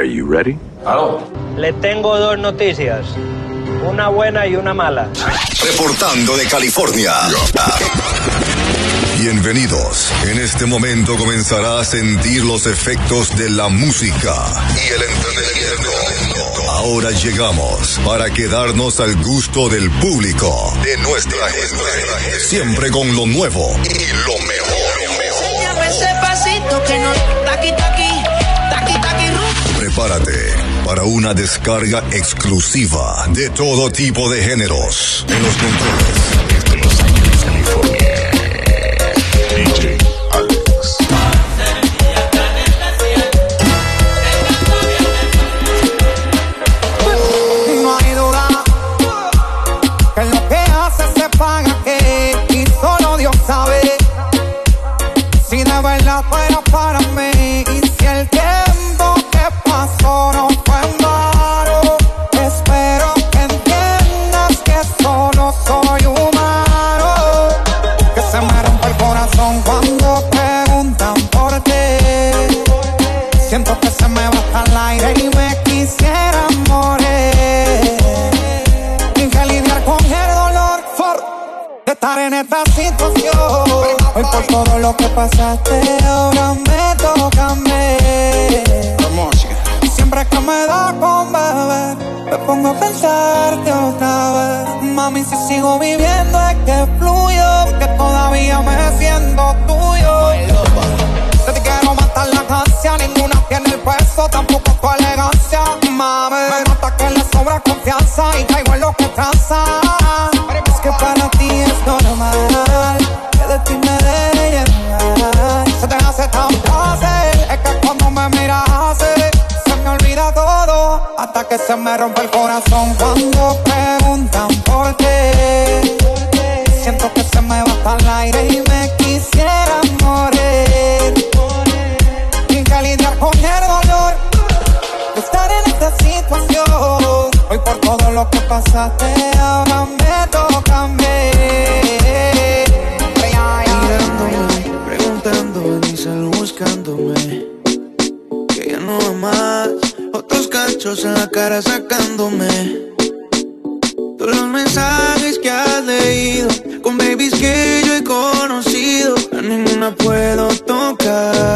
Are you ready? Le tengo dos noticias. Una buena y una mala. Reportando de California. Bienvenidos. En este momento comenzará a sentir los efectos de la música y el entretenimiento. Ahora llegamos para quedarnos al gusto del público, de nuestra gente. Siempre con lo nuevo y lo mejor. Enséñame ese pasito que no taqui taqui. Prepárate para una descarga exclusiva de todo tipo de géneros. En los controles. Desde Los Ángeles, California. Y caigo en lo que traza. Es que para ti es normal que de ti me deje llevar. Se te hace tan fácil, es que cuando me miras se me olvida todo. Hasta que se me rompe el corazón cuando todo lo que pasaste, ahora me toca a mí. Mirándome, preguntándome, en mi cel buscándome. Que ya no va más. Otros cachos en la cara sacándome. Todos los mensajes que has leído, con babies que yo he conocido. A ninguna puedo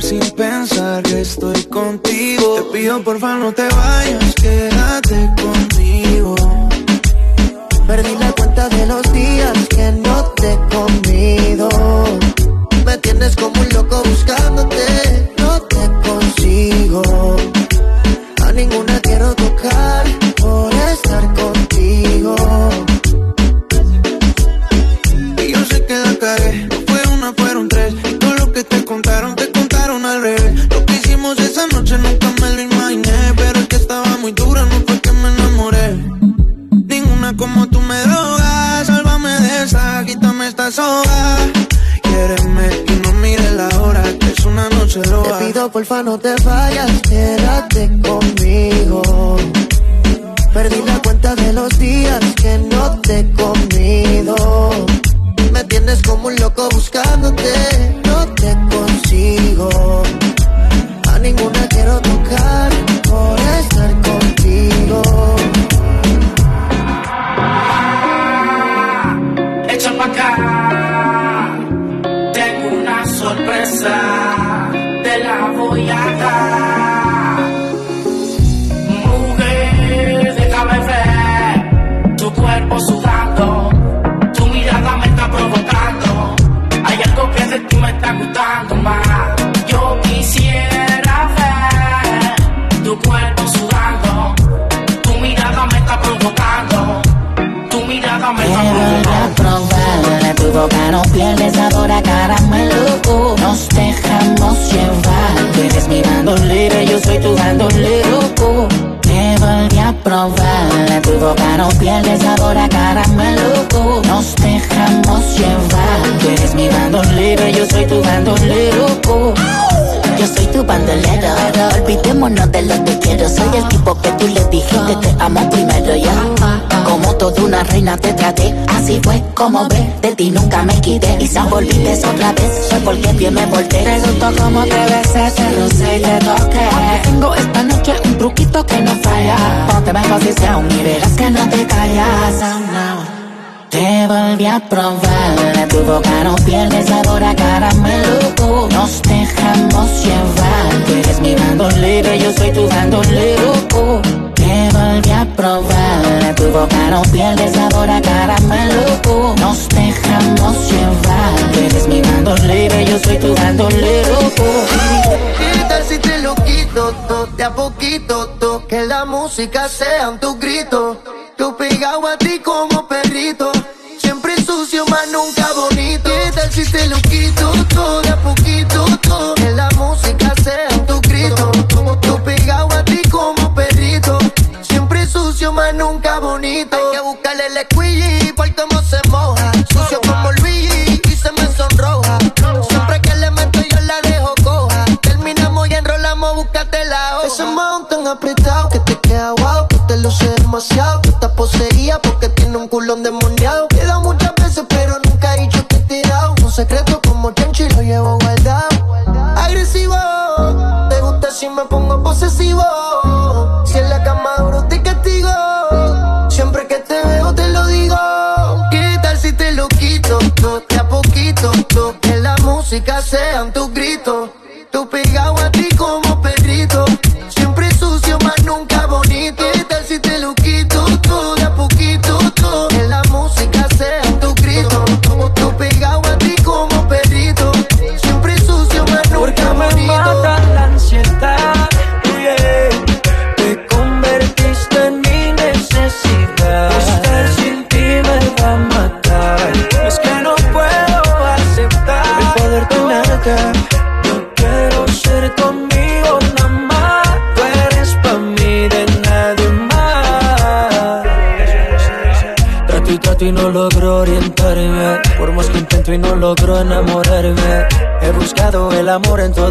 sin pensar que estoy contigo. Te pido porfa no te vayas, quédate conmigo. Perdí la cuenta de los días que no te he comido. Provocando. probar Tu boca no pierde sabor a caramelo. Nos dejamos llevar. Tú eres mi bandolera, yo soy tu bandolero. Me volví a probar. Tu boca no pierde sabor a caramelo. Nos dejamos llevar. Tú eres mi bandolera, yo soy tu bandolero. Yo soy tu bandolero, olvidémonos de lo que quiero. Soy el tipo que tú le dijiste te amo primero ya Como toda una reina te traté. Así fue como ve, de ti nunca me quité. Y si volviste otra vez, fue porque bien me volteé. Te como te besé, te rocé y te toqué. tengo esta noche un truquito que no falla. Ponte en posición y verás que no te callas. Te volví a probar, tu boca no pierde sabor a caramelo. Nos dejamos llevar, tú eres mi bandolero, yo soy tu bandolero. Volví a probar, tu boca no pierde sabor a caramelo. Nos dejamos llevar, tú eres mi bandolero, yo soy tu bandolero. ¿Qué tal si te lo quito, to, de a poquito, to, que la música sea un tu grito? Tú pegado a ti como perrito, siempre sucio, más nunca sucio, más nunca bonito. Hay que buscarle el squeegee, por cómo se moja, sucio como el Luigi y se me sonroja. Siempre que le meto yo la dejo coja, terminamos y enrolamos, búscate la hoja. Ese mount tan apretado que te queda guau, que te luce demasiado, que estás poseída porque tiene un culón demoniado. Música sea un tu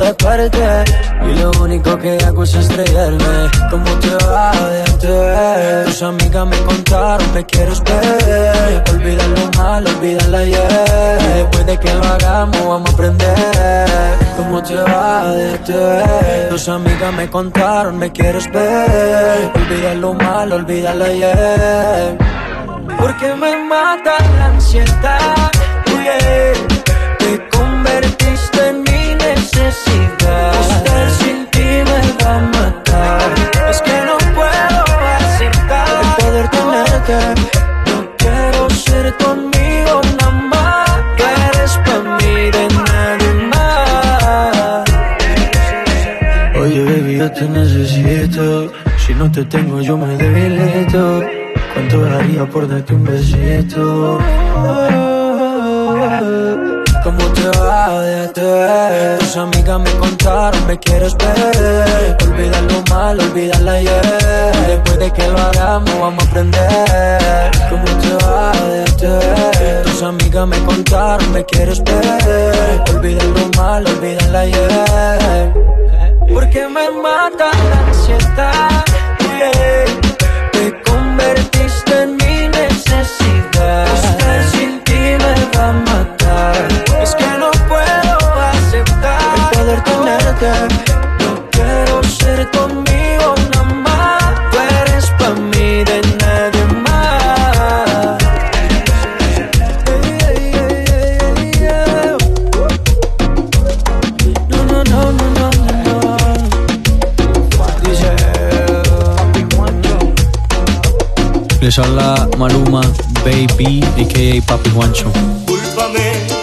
amor en toda parte. Y lo único que hago es estrellarme. ¿Cómo te va de antes? Tus amigas me contaron que quieres ver. Olvida lo malo, olvida el ayer. Puede que lo hagamos, vamos a aprender. ¿Cómo te va de antes? Tus amigas me contaron, me quieres ver. Olvida lo malo, olvida el ayer. Porque me mata la ansiedad, yeah. Estar sin ti me va a matar. Es que no puedo aceptar el. No quiero ser conmigo nada más. Eres pa' mí de nadie más. Oye, baby, yo te necesito. Si no te tengo, yo me debilito. ¿Cuánto daría por darte un besito? Tus amigas me contaron, me quieres ver. Olvida lo malo, olvida el ayer. Después de que lo hagamos, vamos a aprender. ¿Cómo te va de te? Tus amigas me contaron, me quieres ver. Olvida lo malo, olvida el ayer. Porque me mata la ansiedad. Te convertiste en mi necesidad. Estar sin ti me va a matar. No quiero ser conmigo nada más. Tú eres pa' mí de nadie más. Ey, ey, ey, ey, ey, ey. No, no, no, no, no, no, no. Dice, Les habla Maluma, Baby, a.k.a. Papi Juancho. Cúlpame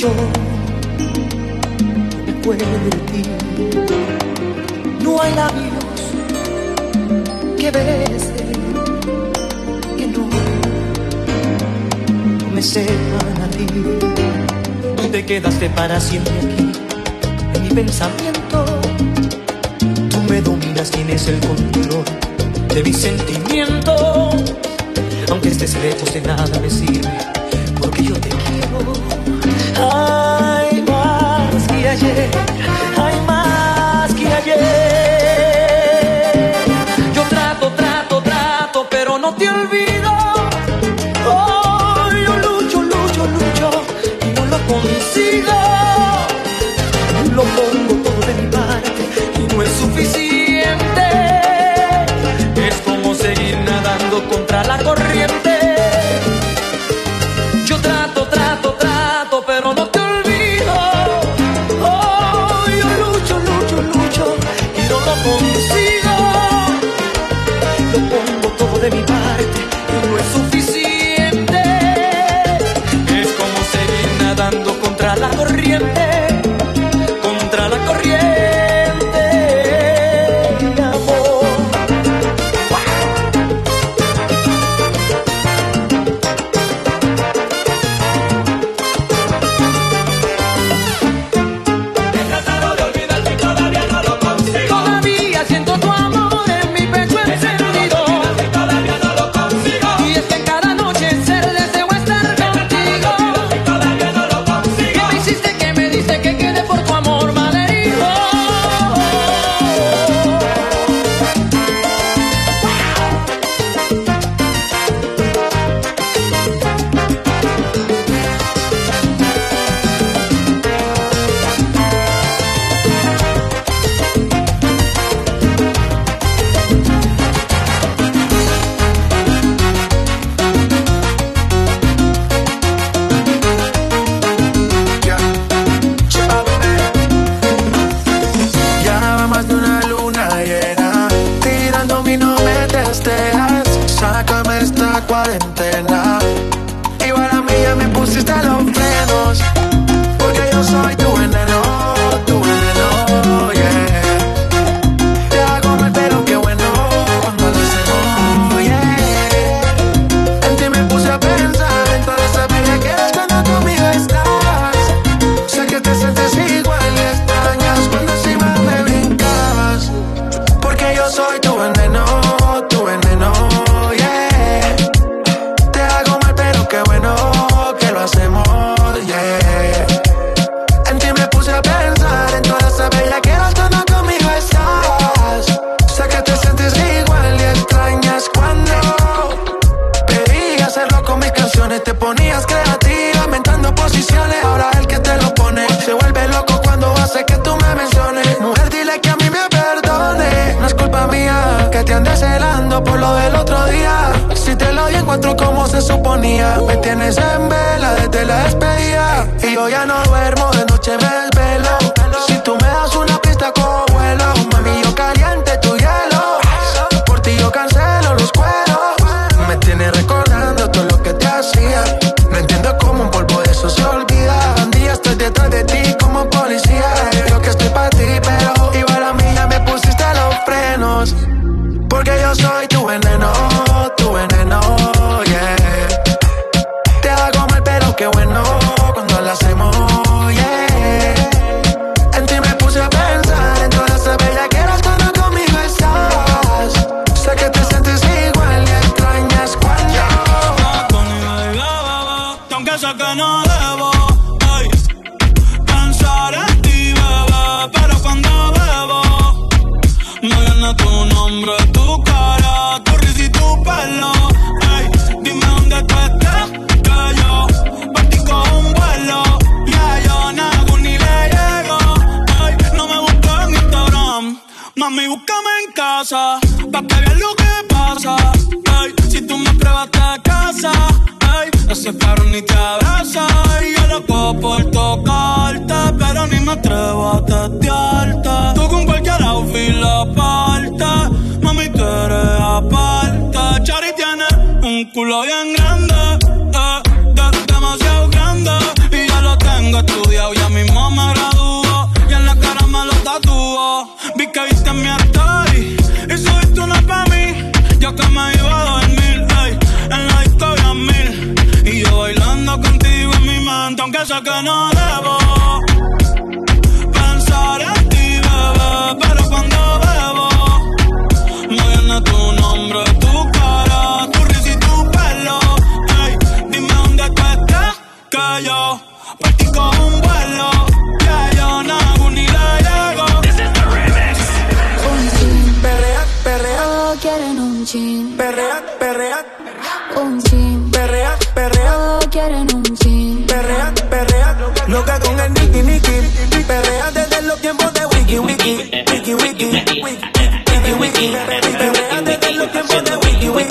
yo me acuerdo de ti. No hay labios que besen que no, me sepan a ti. Tú te quedaste para siempre aquí en mi pensamiento. Tú me dominas, tienes el control de mis sentimientos. Aunque estés lejos de nada me sirve, porque yo te quiero. Hay más que ayer, hay más que ayer. Sé que no debo pensar en ti, bebé. Pero cuando bebo, me viene tu nombre, tu cara, tu risa y tu pelo. Ey, dime dónde tú estás, que yo partí con un vuelo. Que yo nago ni le llego. Un chin, Perrea, perrea, quieren un chin. perrea, perrea, Un chin, perrea, perrea, quieren un chin. Loca con el Nicky Nicky. Perrea desde los tiempos de Wiki Wiki. Wiki Wiki. Wiki Wiki. Perrea desde los tiempos de Wiki Wiki.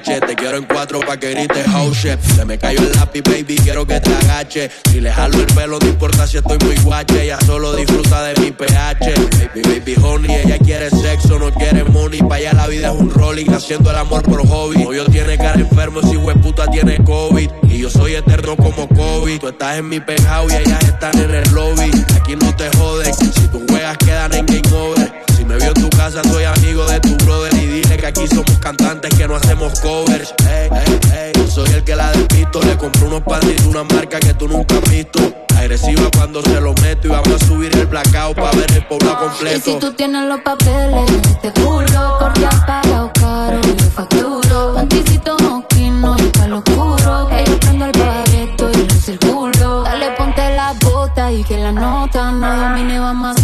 Te quiero en cuatro pa' que grites house shit. Se me cayó el lápiz, baby, quiero que te agache. Si le jalo el pelo, no importa si estoy muy guache. Ella solo disfruta de mi pH. Baby, baby, honey, ella quiere sexo, no quiere money. Pa' allá la vida es un rolling, haciendo el amor por hobby. Novio tiene cara enfermo, si puta tiene COVID. Y yo soy eterno como COVID. Tú estás en mi penthouse y ellas están en el lobby. Aquí no te joden, si tus juegas quedan en game over. Si me vio en tu casa, soy amigo de tu brother. Y dile que aquí somos cantantes que no hacemos covers. Ey, ey, ey. Soy el que la despisto. Le compré unos panties de una marca que tú nunca has visto. Agresiva cuando se lo meto. Y vamos a subir el blackout para ver el pueblo Y si completo. tú tienes los papeles, te juro, has pagado caro, yo facturo. Panticito moquino y pa' lo oscuro, que yo prendo el bagueto y lo circulo. Dale, ponte la bota y que la nota no domine, vamos a